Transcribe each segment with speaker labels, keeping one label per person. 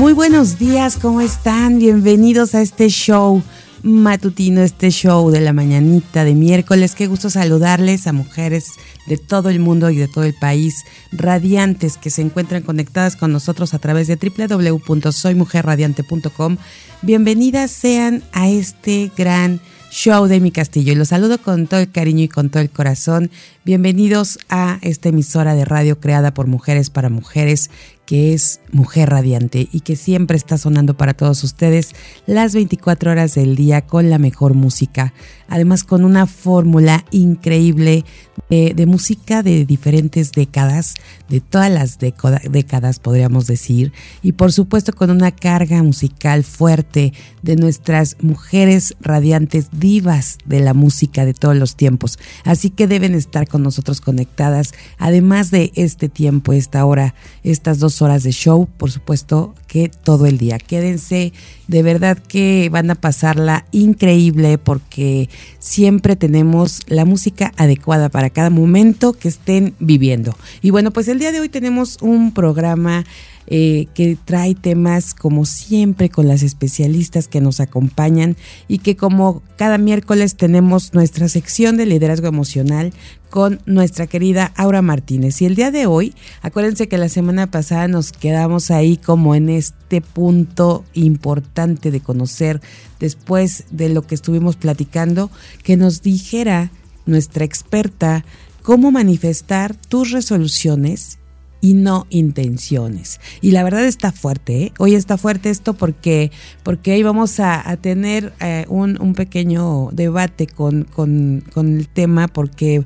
Speaker 1: Muy buenos días, ¿cómo están? Bienvenidos a este show matutino, este show de la mañanita de miércoles. Qué gusto saludarles a mujeres de todo el mundo y de todo el país, radiantes que se encuentran conectadas con nosotros a través de www.soymujerradiante.com. Bienvenidas sean a este gran show de mi castillo y los saludo con todo el cariño y con todo el corazón. Bienvenidos a esta emisora de radio creada por mujeres para mujeres que es Mujer Radiante y que siempre está sonando para todos ustedes las 24 horas del día con la mejor música. Además con una fórmula increíble de, música de diferentes décadas, de todas las décadas podríamos decir, y por supuesto con una carga musical fuerte de nuestras mujeres radiantes divas de la música de todos los tiempos. Así que deben estar con nosotros conectadas, además de este tiempo, esta hora, estas dos horas de show, por supuesto que todo el día. Quédense, de verdad que van a pasarla increíble porque siempre tenemos la música adecuada para cada momento que estén viviendo. Y bueno, pues el día de hoy tenemos un programa eh, que trae temas como siempre con las especialistas que nos acompañan y que como cada miércoles tenemos nuestra sección de liderazgo emocional con nuestra querida Aura Martínez. Y el día de hoy, acuérdense que la semana pasada nos quedamos ahí como en este punto importante de conocer después de lo que estuvimos platicando, que nos dijera nuestra experta cómo manifestar tus resoluciones y no intenciones. Y la verdad está fuerte, ¿eh? hoy está fuerte esto porque, porque ahí vamos a, tener eh, un, un, pequeño debate con, con, con, el tema porque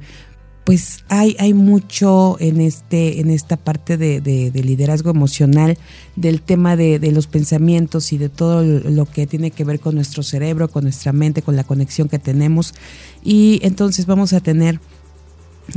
Speaker 1: pues hay, hay mucho en este, en esta parte de, de, de liderazgo emocional, del tema de, de, los pensamientos y de todo lo que tiene que ver con nuestro cerebro, con nuestra mente, con la conexión que tenemos. Y entonces vamos a tener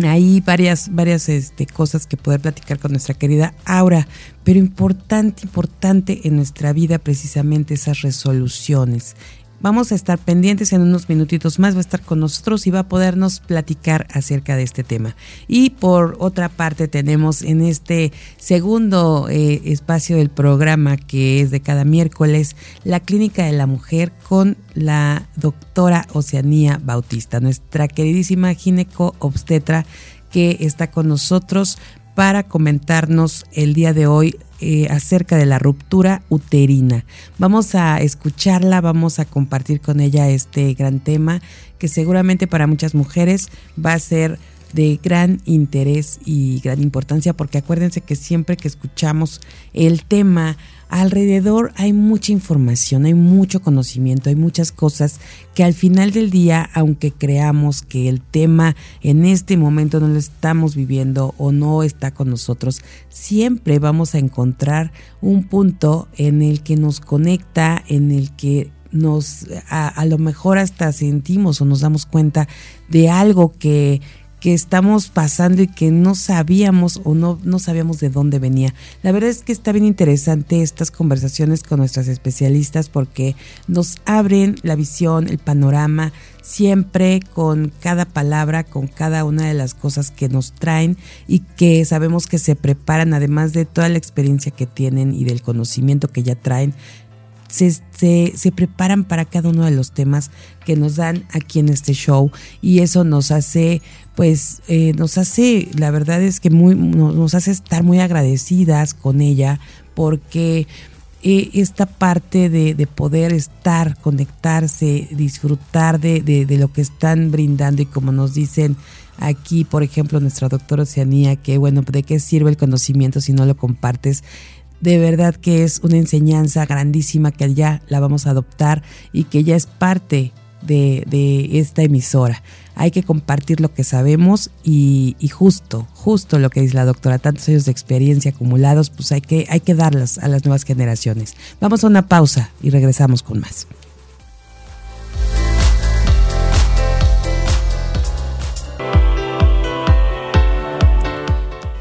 Speaker 1: hay varias, varias este, cosas que poder platicar con nuestra querida Aura, pero importante, importante en nuestra vida precisamente esas resoluciones, Vamos a estar pendientes en unos minutitos más, va a estar con nosotros y va a podernos platicar acerca de este tema. Y por otra parte tenemos en este segundo eh, espacio del programa que es de cada miércoles la Clínica de la Mujer con la doctora Oceanía Bautista, nuestra queridísima gineco obstetra que está con nosotros para comentarnos el día de hoy eh, acerca de la ruptura uterina. Vamos a escucharla, vamos a compartir con ella este gran tema que seguramente para muchas mujeres va a ser de gran interés y gran importancia porque acuérdense que siempre que escuchamos el tema alrededor hay mucha información, hay mucho conocimiento, hay muchas cosas que al final del día, aunque creamos que el tema en este momento no lo estamos viviendo o no está con nosotros, siempre vamos a encontrar un punto en el que nos conecta, en el que nos a, a lo mejor hasta sentimos o nos damos cuenta de algo que que estamos pasando y que no sabíamos o no, no sabíamos de dónde venía. La verdad es que está bien interesante estas conversaciones con nuestras especialistas porque nos abren la visión, el panorama, siempre con cada palabra, con cada una de las cosas que nos traen y que sabemos que se preparan, además de toda la experiencia que tienen y del conocimiento que ya traen se, se, preparan para cada uno de los temas que nos dan aquí en este show y eso nos hace pues eh, nos hace la verdad es que muy nos hace estar muy agradecidas con ella porque eh, esta parte de, de, poder estar, conectarse, disfrutar de, de, de, lo que están brindando y como nos dicen aquí, por ejemplo, nuestra doctora Oceanía, que bueno, ¿de qué sirve el conocimiento si no lo compartes? De verdad que es una enseñanza grandísima que ya la vamos a adoptar y que ya es parte de, de esta emisora. Hay que compartir lo que sabemos y, justo, justo lo que dice la doctora, tantos años de experiencia acumulados, pues hay que, hay que darlas a las nuevas generaciones. Vamos a una pausa y regresamos con más.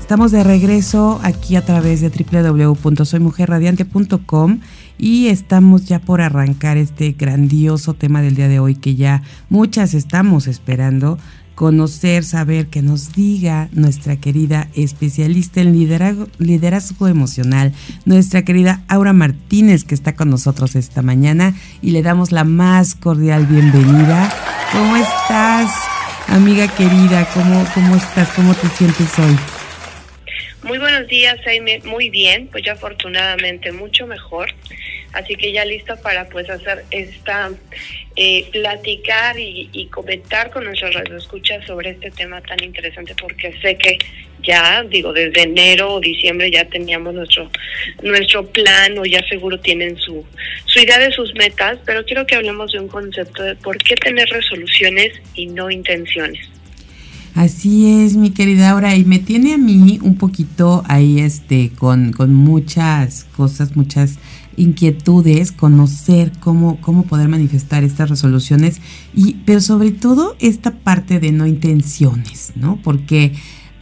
Speaker 1: Estamos de regreso aquí a través de www.soymujerradiante.com y estamos ya por arrancar este grandioso tema del día de hoy que ya muchas estamos esperando conocer, saber, que nos diga nuestra querida especialista en liderazgo, liderazgo, emocional, nuestra querida Aura Martínez, que está con nosotros esta mañana y le damos la más cordial bienvenida. ¿Cómo estás, amiga querida? ¿Cómo, cómo estás? ¿Cómo te sientes hoy?
Speaker 2: Muy buenos días, Jaime. Muy bien, pues ya afortunadamente mucho mejor. Así que ya lista para pues hacer esta, eh, platicar y, y, comentar con nuestros radioescuchas sobre este tema tan interesante porque sé que ya, digo, desde enero o diciembre ya teníamos nuestro, nuestro plan o ya seguro tienen su, su idea de sus metas, pero quiero que hablemos de un concepto de por qué tener resoluciones y no intenciones.
Speaker 1: Así es, mi querida Aura, y me tiene a mí un poquito ahí este con, con muchas cosas, muchas inquietudes, conocer cómo, cómo poder manifestar estas resoluciones, y, pero sobre todo esta parte de no intenciones, ¿no? Porque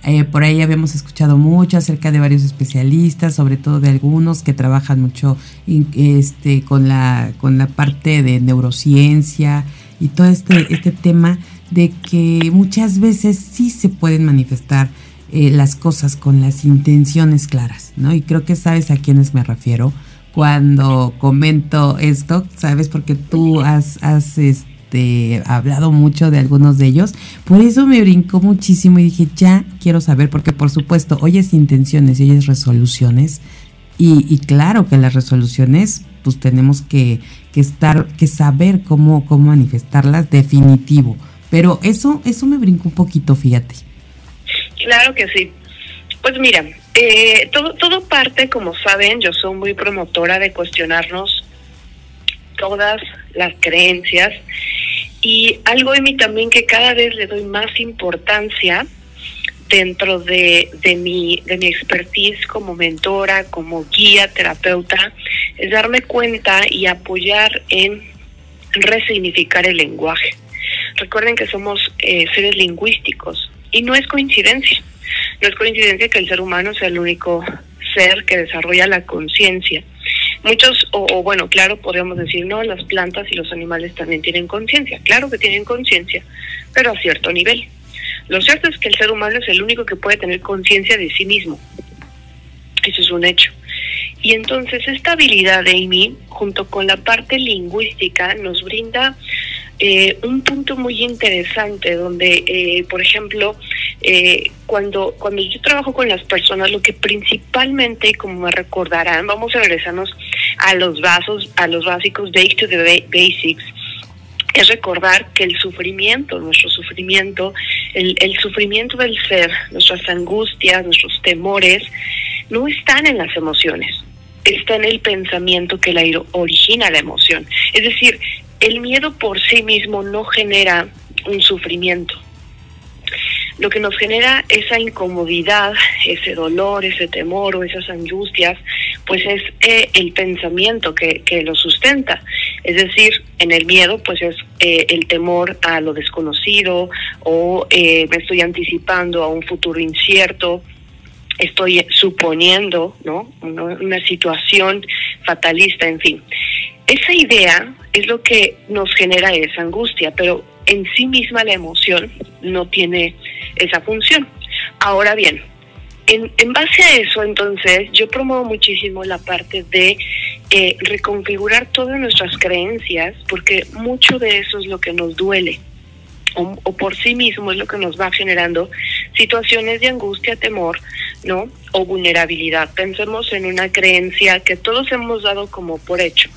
Speaker 1: eh, por ahí habíamos escuchado mucho acerca de varios especialistas, sobre todo de algunos que trabajan mucho este, con, la, con la parte de neurociencia y todo este, este tema de que muchas veces sí se pueden manifestar eh, las cosas con las intenciones claras, ¿no? Y creo que sabes a quiénes me refiero cuando comento esto, ¿sabes? Porque tú has, has este, hablado mucho de algunos de ellos. Por eso me brincó muchísimo y dije, ya quiero saber, porque por supuesto, oyes intenciones y oyes resoluciones. Y, y claro que las resoluciones, pues tenemos que, que estar, que saber cómo, cómo manifestarlas definitivo pero eso, eso me brincó un poquito, fíjate.
Speaker 2: Claro que sí. Pues mira, eh, todo, todo parte, como saben, yo soy muy promotora de cuestionarnos todas las creencias y algo en mí también que cada vez le doy más importancia dentro de, de, mi, de mi expertise como mentora, como guía, terapeuta, es darme cuenta y apoyar en resignificar el lenguaje. Recuerden que somos eh, seres lingüísticos y no es coincidencia. No es coincidencia que el ser humano sea el único ser que desarrolla la conciencia. Muchos, o, o, bueno, claro, podríamos decir, no, las plantas y los animales también tienen conciencia. Claro que tienen conciencia, pero a cierto nivel. Lo cierto es que el ser humano es el único que puede tener conciencia de sí mismo. Eso es un hecho. Y entonces esta habilidad de Amy, junto con la parte lingüística, nos brinda eh, un punto muy interesante donde, eh, por ejemplo, eh, cuando, cuando yo trabajo con las personas, lo que principalmente, como me recordarán, vamos a regresarnos a los vasos, a los básicos, to the basics, es recordar que el sufrimiento, nuestro sufrimiento, el, el sufrimiento del ser, nuestras angustias, nuestros temores, no están en las emociones, está en el pensamiento que la origina la emoción. Es decir, el miedo por sí mismo no genera un sufrimiento. Lo que nos genera esa incomodidad, ese dolor, ese temor o esas angustias, pues es eh, el pensamiento que, lo sustenta. Es decir, en el miedo, pues es eh, el temor a lo desconocido o eh, me estoy anticipando a un futuro incierto, estoy suponiendo, ¿no? Una situación fatalista, en fin. Esa idea es lo que nos genera esa angustia, pero en sí misma la emoción no tiene esa función. Ahora bien, en, en base a eso, entonces, yo promuevo muchísimo la parte de eh, reconfigurar todas nuestras creencias, porque mucho de eso es lo que nos duele. O, o, por sí mismo es lo que nos va generando situaciones de angustia, temor, ¿no? O vulnerabilidad. Pensemos en una creencia que todos hemos dado como por hecho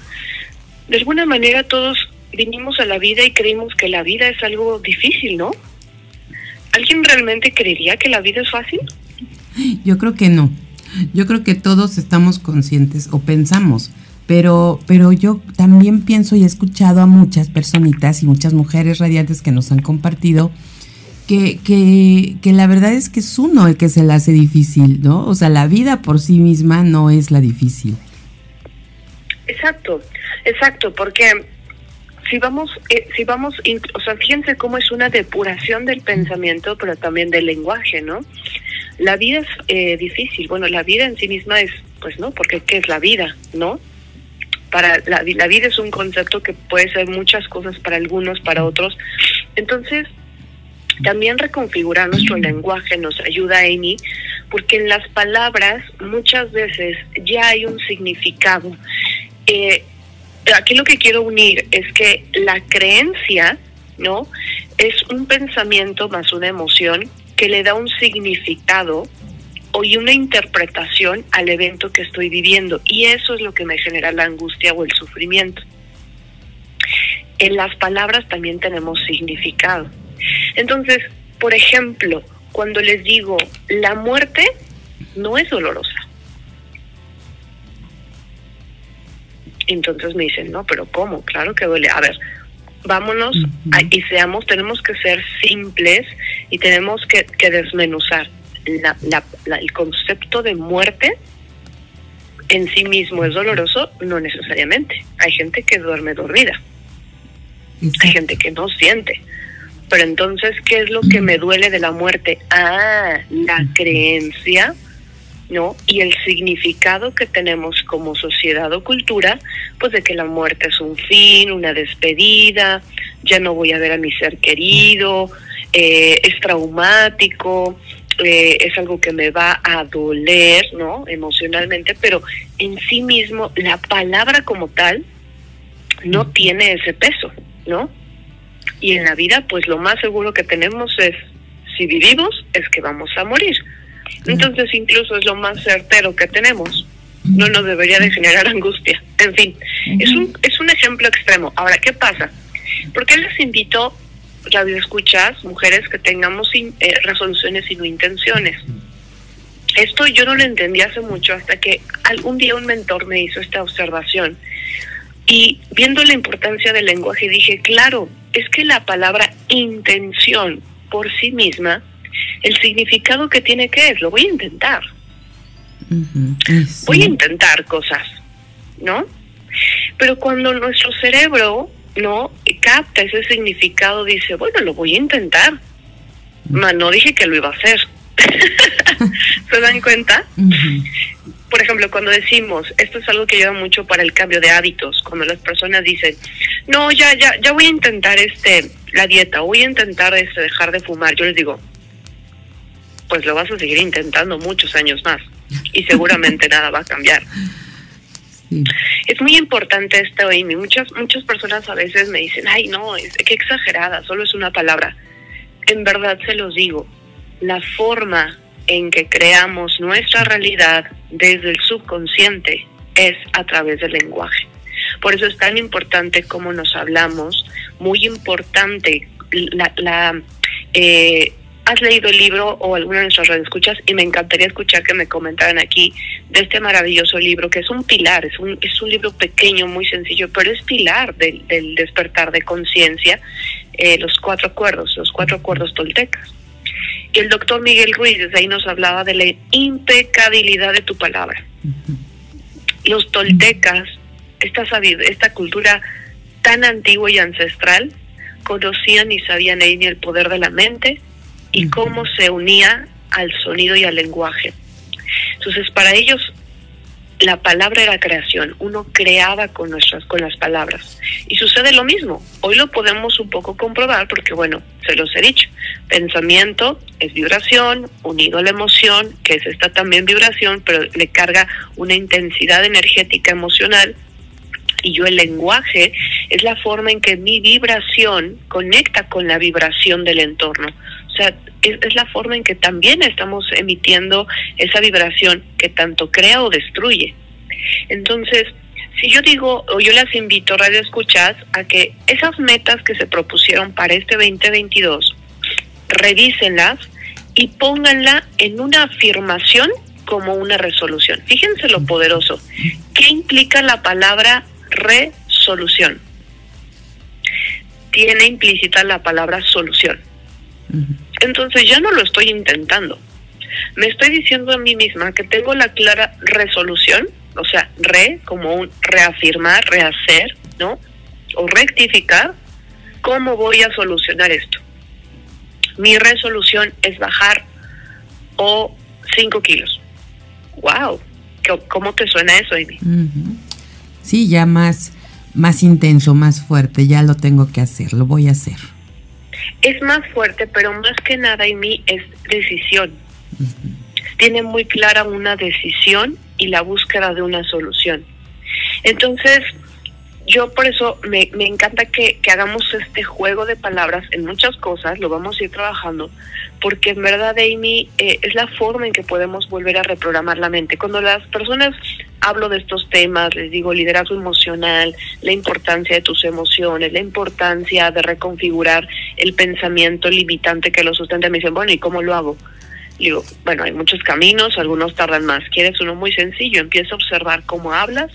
Speaker 2: de alguna manera todos vinimos a la vida y creímos que la vida es algo difícil, ¿no? ¿Alguien realmente creería que la vida es fácil?
Speaker 1: Yo creo que no. Yo creo que todos estamos conscientes o pensamos, pero, pero yo también pienso y he escuchado a muchas personitas y muchas mujeres radiantes que nos han compartido que, que, que la verdad es que es uno el que se la hace difícil, ¿no? O sea, la vida por sí misma no es la difícil.
Speaker 2: Exacto, exacto, porque si vamos, eh, si vamos, o sea, fíjense cómo es una depuración del pensamiento, pero también del lenguaje, ¿no? La vida es eh, difícil, bueno, la vida en sí misma es, pues no, porque ¿qué es la vida, no? Para la, la vida es un concepto que puede ser muchas cosas para algunos, para otros. Entonces, también reconfigurar nuestro lenguaje nos ayuda, Amy, porque en las palabras muchas veces ya hay un significado. Eh, aquí lo que quiero unir es que la creencia, ¿no? Es un pensamiento más una emoción que le da un significado o y una interpretación al evento que estoy viviendo. Y eso es lo que me genera la angustia o el sufrimiento. En las palabras también tenemos significado. Entonces, por ejemplo, cuando les digo, la muerte no es dolorosa. Entonces me dicen, no, pero ¿cómo? Claro que duele. A ver, vámonos y seamos, tenemos que ser simples y tenemos que, desmenuzar. el concepto de muerte en sí mismo es doloroso, no necesariamente. Hay gente que duerme dormida. Hay gente que no siente. Pero entonces, ¿qué es lo que me duele de la muerte? Ah, la creencia ¿no? Y el significado que tenemos como sociedad o cultura, pues de que la muerte es un fin, una despedida, ya no voy a ver a mi ser querido, eh, es traumático, eh, es algo que me va a doler, ¿no? Emocionalmente, pero en sí mismo la palabra como tal no tiene ese peso, ¿no? Y en la vida, pues lo más seguro que tenemos es, si vivimos, es que vamos a morir. Entonces incluso es lo más certero que tenemos. No nos debería de generar angustia. En fin, es un, es un ejemplo extremo. Ahora, ¿qué pasa? ¿Por qué les invito, radio escuchas, mujeres que tengamos eh, resoluciones y no intenciones? Esto yo no lo entendí hace mucho hasta que algún día un mentor me hizo esta observación. Y viendo la importancia del lenguaje dije, claro, es que la palabra intención por sí misma el significado que tiene que es, lo voy a intentar. Voy a intentar cosas, ¿no? Pero cuando nuestro cerebro no capta ese significado, dice, bueno, lo voy a intentar. no dije que lo iba a hacer. ¿Se dan cuenta? Por ejemplo, cuando decimos, esto es algo que ayuda mucho para el cambio de hábitos, cuando las personas dicen, no, ya, ya, ya voy a intentar este la dieta, voy a intentar este, dejar de fumar, yo les digo, pues lo vas a seguir intentando muchos años más y seguramente nada va a cambiar. Es muy importante esto, Amy. Muchas, muchas personas a veces me dicen, ay, no, es, qué exagerada, solo es una palabra. En verdad se los digo, la forma en que creamos nuestra realidad desde el subconsciente es a través del lenguaje. Por eso es tan importante cómo nos hablamos, muy importante la, la eh, has leído el libro o alguna de nuestras escuchas y me encantaría escuchar que me comentaran aquí de este maravilloso libro que es un pilar, es un, es un libro pequeño, muy sencillo, pero es pilar del, del despertar de conciencia, eh, los cuatro acuerdos, los cuatro acuerdos toltecas. Y el doctor Miguel Ruiz desde ahí nos hablaba de la impecabilidad de tu palabra. Los toltecas, esta, esta cultura tan antigua y ancestral, conocían y sabían en el poder de la mente, y cómo se unía al sonido y al lenguaje. Entonces, para ellos la palabra era creación, uno creaba con nuestras con las palabras. Y sucede lo mismo. Hoy lo podemos un poco comprobar porque bueno, se los he dicho. Pensamiento es vibración, unido a la emoción, que es esta también vibración, pero le carga una intensidad energética emocional. Y yo el lenguaje es la forma en que mi vibración conecta con la vibración del entorno. Sea, es, la forma en que también estamos emitiendo esa vibración que tanto crea o destruye. Entonces, si yo digo, o yo las invito, Radio Escuchas, a que esas metas que se propusieron para este 2022, revísenlas y pónganla en una afirmación como una resolución. Fíjense lo poderoso. ¿Qué implica la palabra resolución? Tiene implícita la palabra solución. Entonces ya no lo estoy intentando. Me estoy diciendo a mí misma que tengo la clara resolución, o sea, re, como un reafirmar, rehacer, ¿no? O rectificar, ¿cómo voy a solucionar esto? Mi resolución es bajar o 5 kilos. ¡Wow! ¿Cómo te suena eso, Amy?
Speaker 1: Sí, ya más, más intenso, más fuerte, ya lo tengo que hacer, lo voy a hacer.
Speaker 2: Es más fuerte, pero más que nada, Amy, es decisión. Tiene muy clara una decisión y la búsqueda de una solución. Entonces, yo por eso me, me encanta que, que, hagamos este juego de palabras en muchas cosas, lo vamos a ir trabajando, porque en verdad, Amy, eh, es la forma en que podemos volver a reprogramar la mente. Cuando las personas hablo de estos temas, les digo liderazgo emocional, la importancia de tus emociones, la importancia de reconfigurar el pensamiento limitante que lo sustenta, me dicen, bueno, ¿y cómo lo hago? Digo, bueno, hay muchos caminos, algunos tardan más. ¿Quieres uno muy sencillo? Empieza a observar cómo hablas,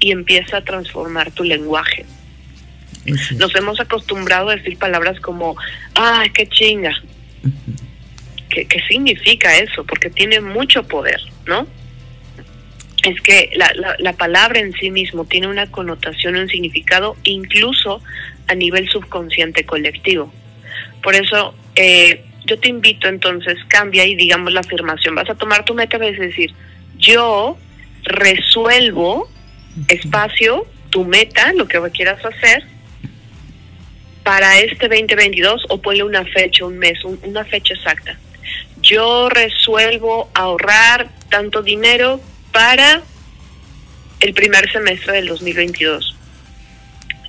Speaker 2: y empieza a transformar tu lenguaje. Nos hemos acostumbrado a decir palabras como, ¡ay, qué chinga! ¿Qué, significa eso? Porque tiene mucho poder, ¿no? Es que la, la, palabra en sí mismo tiene una connotación, un significado, incluso a nivel subconsciente colectivo. Por eso, eh, yo te invito entonces, cambia y digamos la afirmación. Vas a tomar tu meta y vas a decir, yo resuelvo espacio, tu meta, lo que quieras hacer para este 2022 o ponle una fecha, un mes, una fecha exacta. Yo resuelvo ahorrar tanto dinero para el primer semestre del 2022.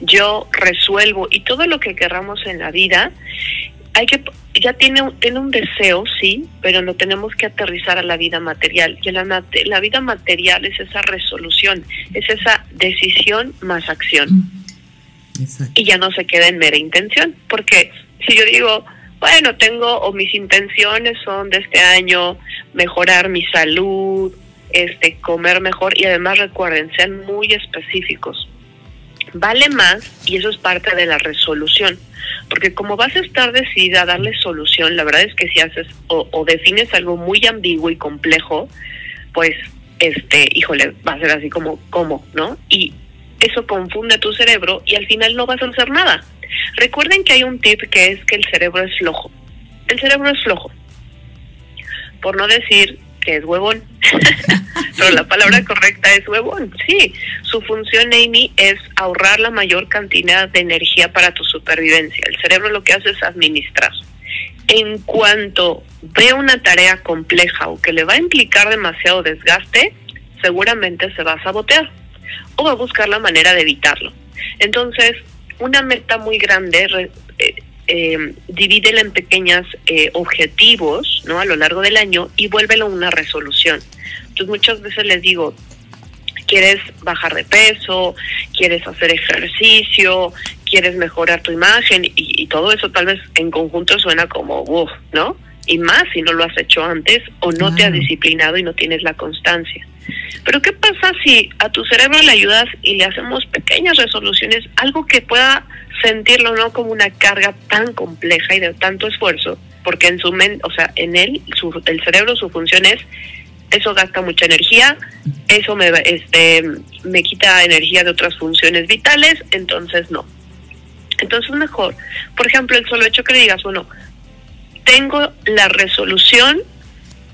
Speaker 2: Yo resuelvo y todo lo que querramos en la vida hay que ya tiene, tiene un deseo, sí, pero lo tenemos que aterrizar a la vida material. Y la, la vida material es esa resolución, es esa decisión más acción. Mm. Y ya no se queda en mera intención, porque si yo digo, bueno, tengo o mis intenciones son de este año mejorar mi salud, este comer mejor y además recuerden, sean muy específicos. Vale más y eso es parte de la resolución porque como vas a estar decidida a darle solución, la verdad es que si haces o, defines algo muy ambiguo y complejo, pues, este, híjole, va a ser así como, ¿cómo? ¿No? Y eso confunde tu cerebro y al final no vas a hacer nada. Recuerden que hay un tip que es que el cerebro es flojo. El cerebro es flojo. Por no decir que es huevón. Pero la palabra correcta es huevón. Sí, su función, Amy, es ahorrar la mayor cantidad de energía para tu supervivencia. El cerebro lo que hace es administrar. En cuanto ve una tarea compleja o que le va a implicar demasiado desgaste, seguramente se va a sabotear o va a buscar la manera de evitarlo. Entonces, una meta muy grande eh, divídela en pequeños eh, objetivos ¿no? a lo largo del año y vuélvelo una resolución. Entonces muchas veces les digo, quieres bajar de peso, quieres hacer ejercicio, quieres mejorar tu imagen y, todo eso tal vez en conjunto suena como, uff, ¿no? Y más si no lo has hecho antes o no te has disciplinado y no tienes la constancia. Pero ¿qué pasa si a tu cerebro le ayudas y le hacemos pequeñas resoluciones, algo que pueda sentirlo no como una carga tan compleja y de tanto esfuerzo, porque en su mente, o sea, en él, su, el cerebro, su función es, eso gasta mucha energía, eso me, este, me quita energía de otras funciones vitales, entonces no. Entonces mejor, por ejemplo, el solo hecho que digas, bueno, tengo la resolución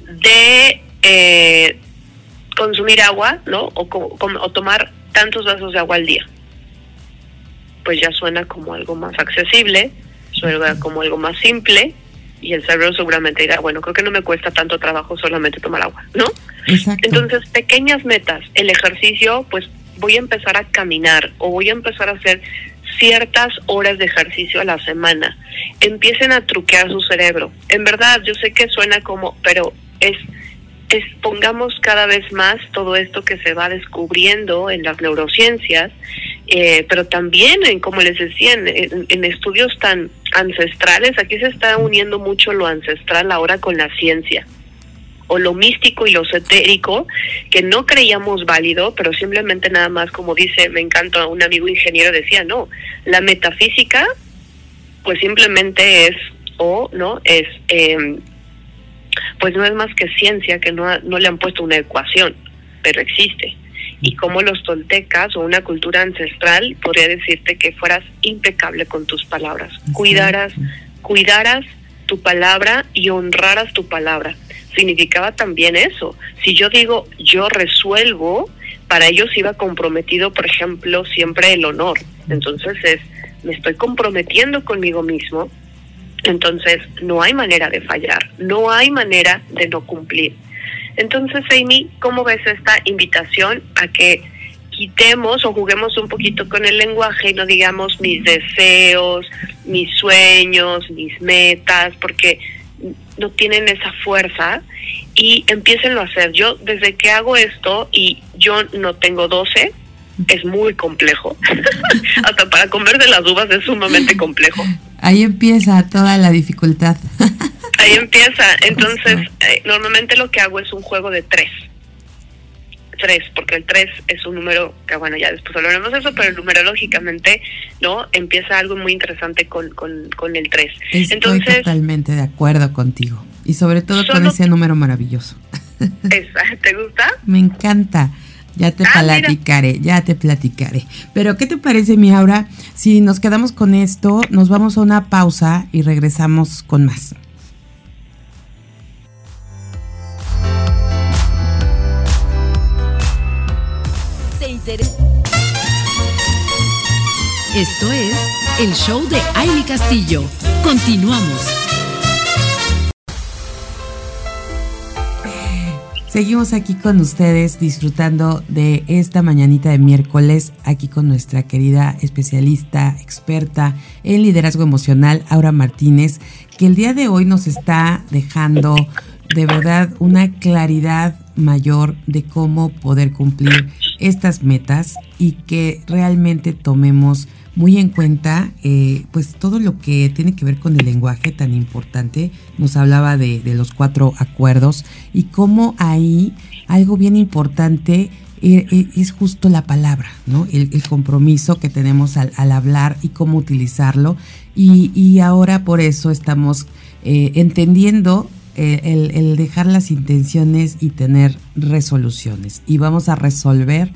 Speaker 2: de eh, consumir agua, ¿no? O, o tomar tantos vasos de agua al día pues ya suena como algo más accesible, suena como algo más simple y el cerebro seguramente dirá, bueno, creo que no me cuesta tanto trabajo solamente tomar agua, ¿no? Entonces, pequeñas metas, el ejercicio, pues voy a empezar a caminar o voy a empezar a hacer ciertas horas de ejercicio a la semana. Empiecen a truquear su cerebro. En verdad, yo sé que suena como, pero es pongamos cada vez más todo esto que se va descubriendo en las neurociencias, eh, pero también, en, como les decía, en, estudios tan ancestrales, aquí se está uniendo mucho lo ancestral ahora con la ciencia. o lo místico y lo esotérico que no creíamos válido, pero simplemente nada más, como dice, me encanta, un amigo ingeniero decía, no, la metafísica pues simplemente es, o no, es, eh, pues no es más que ciencia que no, no le han puesto una ecuación, pero existe. Y como los toltecas o una cultura ancestral, podría decirte que fueras impecable con tus palabras, cuidaras, cuidaras tu palabra y honraras tu palabra. Significaba también eso. Si yo digo yo resuelvo, para ellos iba comprometido, por ejemplo, siempre el honor. Entonces es, me estoy comprometiendo conmigo mismo, entonces no hay manera de fallar, no hay manera de no cumplir. Entonces, Amy, ¿cómo ves esta invitación a que quitemos o juguemos un poquito con el lenguaje y no digamos mis deseos, mis sueños, mis metas, porque no tienen esa fuerza y empiecen a hacer. Yo desde que hago esto y yo no tengo 12, es muy complejo. Hasta para comer de las uvas es sumamente complejo.
Speaker 1: Ahí empieza toda la dificultad.
Speaker 2: Ahí empieza. Entonces, eh, normalmente lo que hago es un juego de tres. Tres, porque el tres es un número que, bueno, ya después hablaremos de eso, pero numerológicamente, ¿no? Empieza algo muy interesante con, con, con el tres.
Speaker 1: Estoy
Speaker 2: Entonces,
Speaker 1: totalmente de acuerdo contigo. Y sobre todo con ese número maravilloso.
Speaker 2: esa, ¿te gusta?
Speaker 1: Me encanta. Ya te
Speaker 2: Ah, mira.
Speaker 1: platicaré, ya te platicaré. Pero, ¿qué te parece, mi Aura? Si nos quedamos con esto, nos vamos a una pausa y regresamos con más.
Speaker 3: ¿Te interesa? Esto es el show de Aile Castillo. Continuamos.
Speaker 1: Seguimos aquí con ustedes disfrutando de esta mañanita de miércoles, aquí con nuestra querida especialista, experta en liderazgo emocional, Aura Martínez, que el día de hoy nos está dejando de verdad una claridad mayor de cómo poder cumplir estas metas y que realmente tomemos muy en cuenta eh, pues todo lo que tiene que ver con el lenguaje tan importante. Nos hablaba de, los cuatro acuerdos y cómo ahí algo bien importante eh, eh, es justo la palabra, ¿no? El, compromiso que tenemos al, hablar y cómo utilizarlo. Y, ahora por eso estamos eh, entendiendo el dejar las intenciones y tener resoluciones. Y vamos a resolver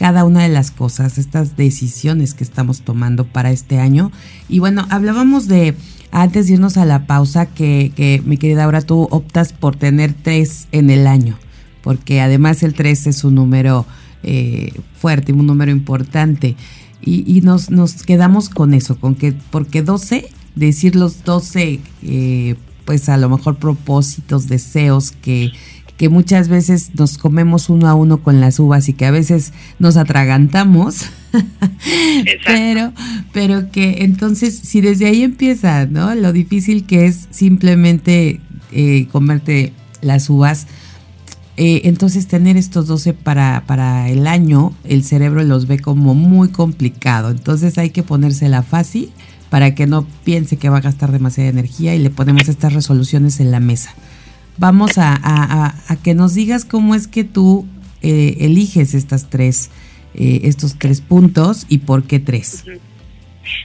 Speaker 1: cada una de las cosas, estas decisiones que estamos tomando para este año. Y bueno, hablábamos de, antes de irnos a la pausa, que, que mi querida Aura, tú optas por tener tres en el año, porque además el tres es un número eh, fuerte, un número importante. Y, y nos, nos quedamos con eso, con que, porque 12, decir los 12, eh, pues a lo mejor propósitos, deseos que que muchas veces nos comemos uno a uno con las uvas y que a veces nos atragantamos. pero, pero que entonces, si desde ahí empieza, ¿no? Lo difícil que es simplemente eh, comerte las uvas. Eh, entonces tener estos 12 para, para el año, el cerebro los ve como muy complicado. Entonces hay que ponérsela fácil para que no piense que va a gastar demasiada energía y le ponemos estas resoluciones en la mesa vamos a, a, que nos digas cómo es que tú eh, eliges estas tres, eh, estos tres puntos y por qué tres.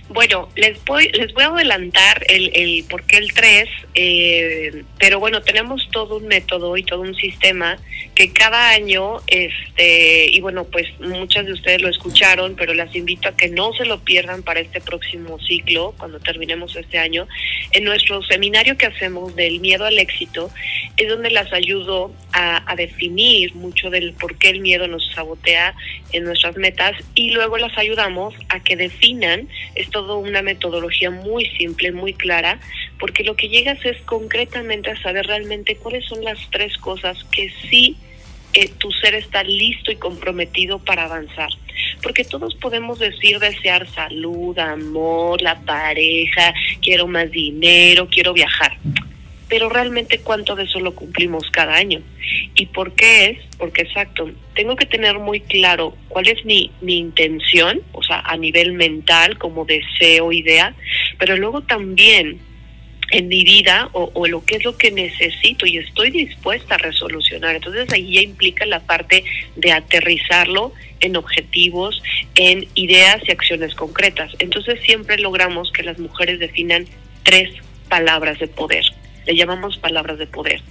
Speaker 2: Bueno, les voy, les voy a adelantar el, el por qué el 3, eh, pero bueno, tenemos todo un método y todo un sistema que cada año, este, y bueno, pues muchas de ustedes lo escucharon, pero las invito a que no se lo pierdan para este próximo ciclo, cuando terminemos este año. En nuestro seminario que hacemos del miedo al éxito, es donde las ayudo a, a definir mucho del por qué el miedo nos sabotea en nuestras metas y luego las ayudamos a que definan es todo una metodología muy simple, muy clara, porque lo que llegas es concretamente a saber realmente cuáles son las tres cosas que sí eh, tu ser está listo y comprometido para avanzar. Porque todos podemos decir desear salud, amor, la pareja, quiero más dinero, quiero viajar. Pero realmente cuánto de eso lo cumplimos cada año. ¿Y por qué es? Porque exacto, tengo que tener muy claro cuál es mi, mi intención, o sea, a nivel mental, como deseo, idea, pero luego también en mi vida o, o, lo que es lo que necesito y estoy dispuesta a resolucionar. Entonces ahí ya implica la parte de aterrizarlo en objetivos, en ideas y acciones concretas. Entonces siempre logramos que las mujeres definan tres palabras de poder. Le llamamos palabras de poder.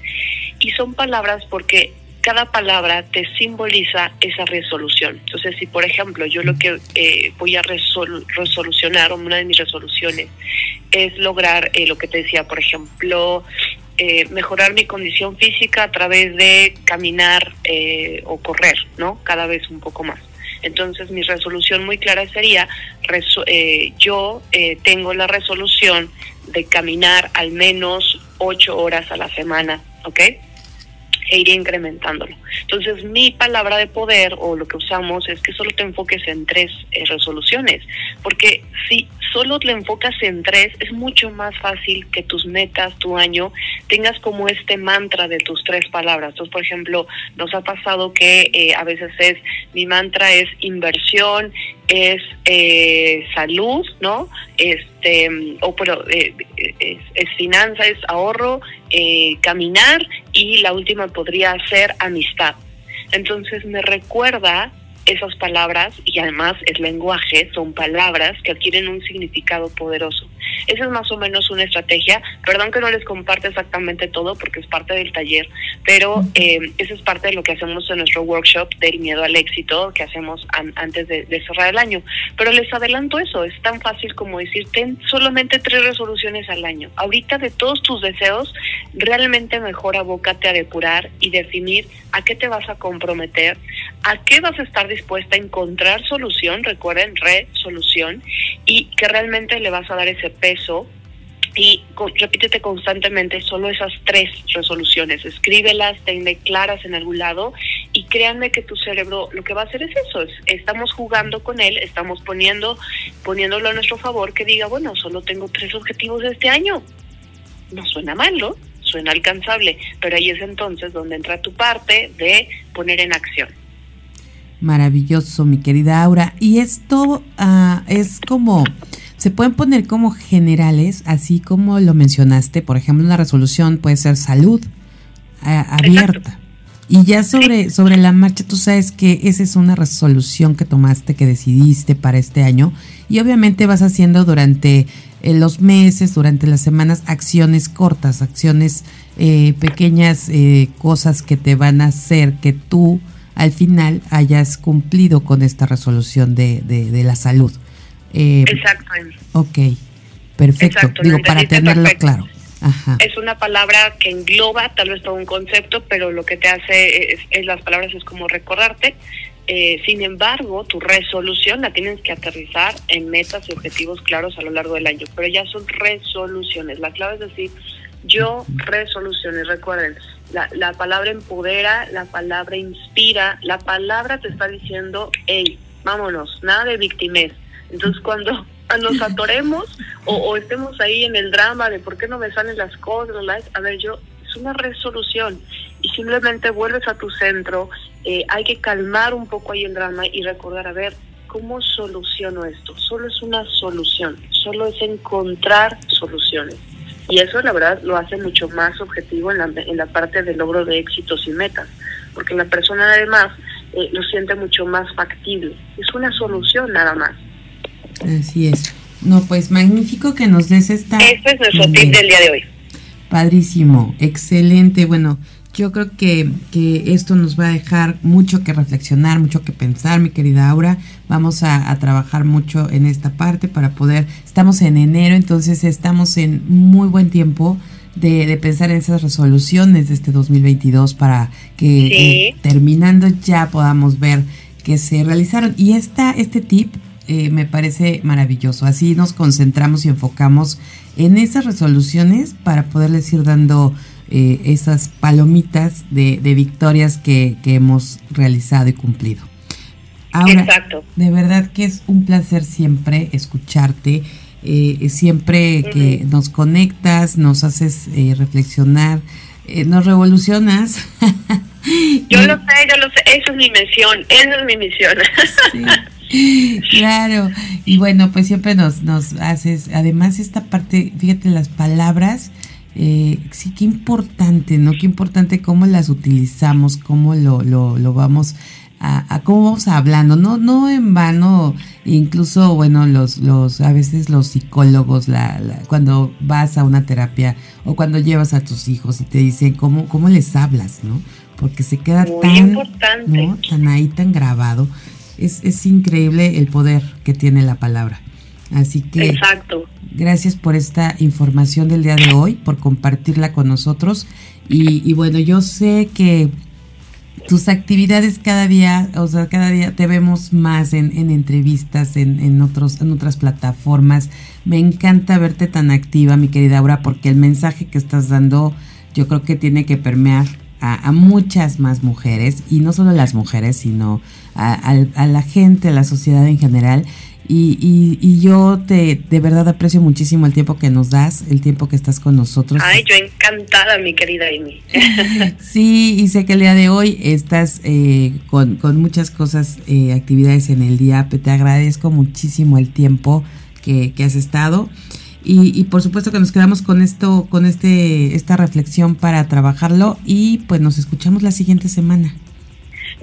Speaker 2: Y son palabras porque cada palabra te simboliza esa resolución. Entonces, si por ejemplo yo lo que eh, voy a resolucionar, o una de mis resoluciones, es lograr eh, lo que te decía, por ejemplo, eh, mejorar mi condición física a través de caminar o correr, ¿no? Cada vez un poco más. Entonces, mi resolución muy clara sería, yo tengo la resolución de caminar al menos ocho horas a la semana, ¿ok? e ir incrementándolo. Entonces, mi palabra de poder o lo que usamos es que solo te enfoques en tres eh, resoluciones, porque si solo te enfocas en tres, es mucho más fácil que tus metas, tu año, tengas como este mantra de tus tres palabras. Entonces, por ejemplo, nos ha pasado que eh, a veces es, mi mantra es inversión, es eh, salud, ¿no? Este, o pero es, es, finanza, es ahorro, caminar y la última podría ser amistad. Entonces me recuerda esas palabras y además el lenguaje son palabras que adquieren un significado poderoso. Esa es más o menos una estrategia. Perdón que no les comparte exactamente todo porque es parte del taller, pero eh, esa es parte de lo que hacemos en nuestro workshop del miedo al éxito que hacemos antes de, cerrar el año. Pero les adelanto eso, es tan fácil como decir, ten solamente tres resoluciones al año. Ahorita de todos tus deseos, realmente mejor abócate a depurar y definir a qué te vas a comprometer, a qué vas a estar dispuesta a encontrar solución, recuerden, resolución, y que realmente le vas a dar ese peso y repítete constantemente solo esas tres resoluciones, escríbelas, tenme claras en algún lado y créanme que tu cerebro lo que va a hacer es eso, estamos jugando con él, estamos poniendo poniéndolo a nuestro favor que diga, bueno, solo tengo tres objetivos este año. No suena mal, ¿no? Suena alcanzable, pero ahí es entonces donde entra tu parte de poner en acción.
Speaker 1: Maravilloso, mi querida Aura. Y esto uh, es como se pueden poner como generales, así como lo mencionaste, por ejemplo, una resolución puede ser salud abierta. Y ya sobre, sobre la marcha, tú sabes que esa es una resolución que tomaste, que decidiste para este año. Y obviamente vas haciendo durante eh, los meses, durante las semanas, acciones cortas, acciones eh, pequeñas, eh, cosas que te van a hacer que tú al final hayas cumplido con esta resolución de, de, de la salud.
Speaker 2: Eh, Exacto.
Speaker 1: Ok, perfecto. Digo, para tenerlo claro.
Speaker 2: Es una palabra que engloba tal vez todo un concepto, pero lo que te hace es, las palabras es como recordarte. Eh, sin embargo, tu resolución la tienes que aterrizar en metas y objetivos claros a lo largo del año, pero ya son resoluciones. La clave es decir, yo resoluciones, recuerden, la, la palabra empodera, la palabra inspira, la palabra te está diciendo, hey, vámonos, nada de victimez, entonces cuando nos atoremos o, estemos ahí en el drama de por qué no me salen las cosas, a ver, yo, es una resolución y simplemente vuelves a tu centro, eh, hay que calmar un poco ahí el drama y recordar, a ver, ¿cómo soluciono esto? Solo es una solución, solo es encontrar soluciones. Y eso la verdad lo hace mucho más objetivo en la, en la parte del logro de éxitos y metas, porque la persona además eh, lo siente mucho más factible. Es una solución nada más.
Speaker 1: Así es. No, pues magnífico que nos des esta...
Speaker 2: Este es nuestro tip del día de hoy.
Speaker 1: Padrísimo, excelente. Bueno, yo creo que, que, esto nos va a dejar mucho que reflexionar, mucho que pensar, mi querida Aura. Vamos a, trabajar mucho en esta parte para poder, estamos en enero, entonces estamos en muy buen tiempo de, de pensar en esas resoluciones de este 2022 para que eh, terminando ya podamos ver que se realizaron. Y esta, este tip eh, me parece maravilloso. Así nos concentramos y enfocamos en esas resoluciones para poderles ir dando eh, esas palomitas de, victorias que, hemos realizado y cumplido. Ahora, de verdad que es un placer siempre escucharte, eh, siempre que nos conectas, nos haces reflexionar, nos revolucionas.
Speaker 2: yo lo sé, yo lo sé, esa es mi misión, esa es mi misión.
Speaker 1: claro, y bueno, pues siempre nos, nos haces, además esta parte, fíjate, las palabras, eh, sí, qué importante, ¿no? Qué importante cómo las utilizamos, cómo lo, lo, lo vamos a, cómo vamos hablando, no, no en vano, incluso, bueno, los, los, a veces los psicólogos, la, cuando vas a una terapia o cuando llevas a tus hijos y te dicen cómo, cómo les hablas, ¿no? Porque se queda tan, ¿no? tan ahí, tan grabado. Es, es increíble el poder que tiene la palabra. Así que
Speaker 2: Exacto.
Speaker 1: gracias por esta información del día de hoy, por compartirla con nosotros. Y, y bueno, yo sé que tus actividades cada día, o sea, cada día te vemos más en, en entrevistas, en, en, otros, en otras plataformas. Me encanta verte tan activa, mi querida Aura, porque el mensaje que estás dando yo creo que tiene que permear a, a muchas más mujeres, y no solo las mujeres, sino a, a, a la gente, a la sociedad en general. Y, y, y, yo te de verdad aprecio muchísimo el tiempo que nos das, el tiempo que estás con nosotros.
Speaker 2: Ay, yo encantada, mi querida Amy.
Speaker 1: sí, y sé que el día de hoy estás eh, con, con, muchas cosas, eh, actividades en el día. Te agradezco muchísimo el tiempo que, que has estado. Y, y, por supuesto que nos quedamos con esto, con este, esta reflexión para trabajarlo y pues nos escuchamos la siguiente semana.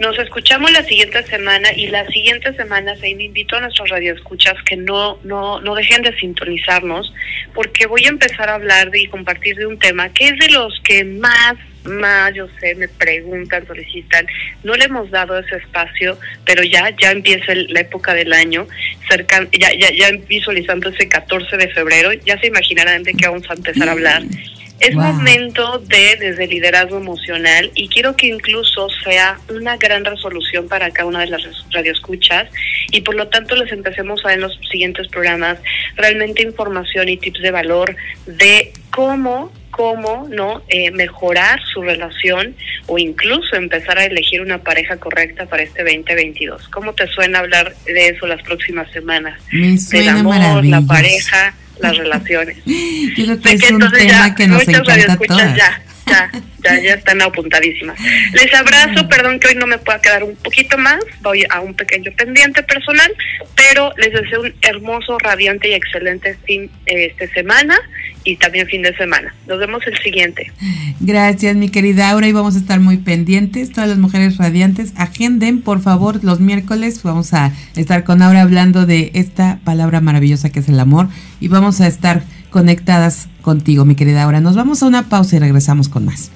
Speaker 2: Nos escuchamos la siguiente semana y la siguiente semana se invito a nuestros radioescuchas que no, no, no dejen de sintonizarnos porque voy a empezar a hablar de y compartir de un tema que es de los que más más, yo sé, me preguntan, solicitan, no le hemos dado ese espacio, pero ya ya empieza la época del año, cerca, ya, ya, ya visualizando ese 14 de febrero, ya se imaginarán de qué vamos a empezar a hablar. Es wow. momento de desde liderazgo emocional y quiero que incluso sea una gran resolución para cada una de las radioescuchas y por lo tanto les empecemos a ver en los siguientes programas realmente información y tips de valor de cómo cómo no eh, mejorar su relación o incluso empezar a elegir una pareja correcta para este 2022. ¿Cómo te suena hablar de eso las próximas semanas?
Speaker 1: Me suena
Speaker 2: Del amor, la pareja, las relaciones.
Speaker 1: Yo creo que es que un tema que nos encanta a todas.
Speaker 2: Ya, ya, ya, ya están apuntadísimas. Les abrazo, perdón que hoy no me pueda quedar un poquito más, voy a un pequeño pendiente personal, pero les deseo un hermoso, radiante y excelente fin este semana y también fin de semana. Nos vemos el siguiente.
Speaker 1: Gracias, mi querida Aura, y vamos a estar muy pendientes. Todas las mujeres radiantes, agenden, por favor, los miércoles. Vamos a estar con Aura hablando de esta palabra maravillosa que es el amor y vamos a estar conectadas contigo, mi querida Aura. Nos vamos a una pausa y regresamos con más.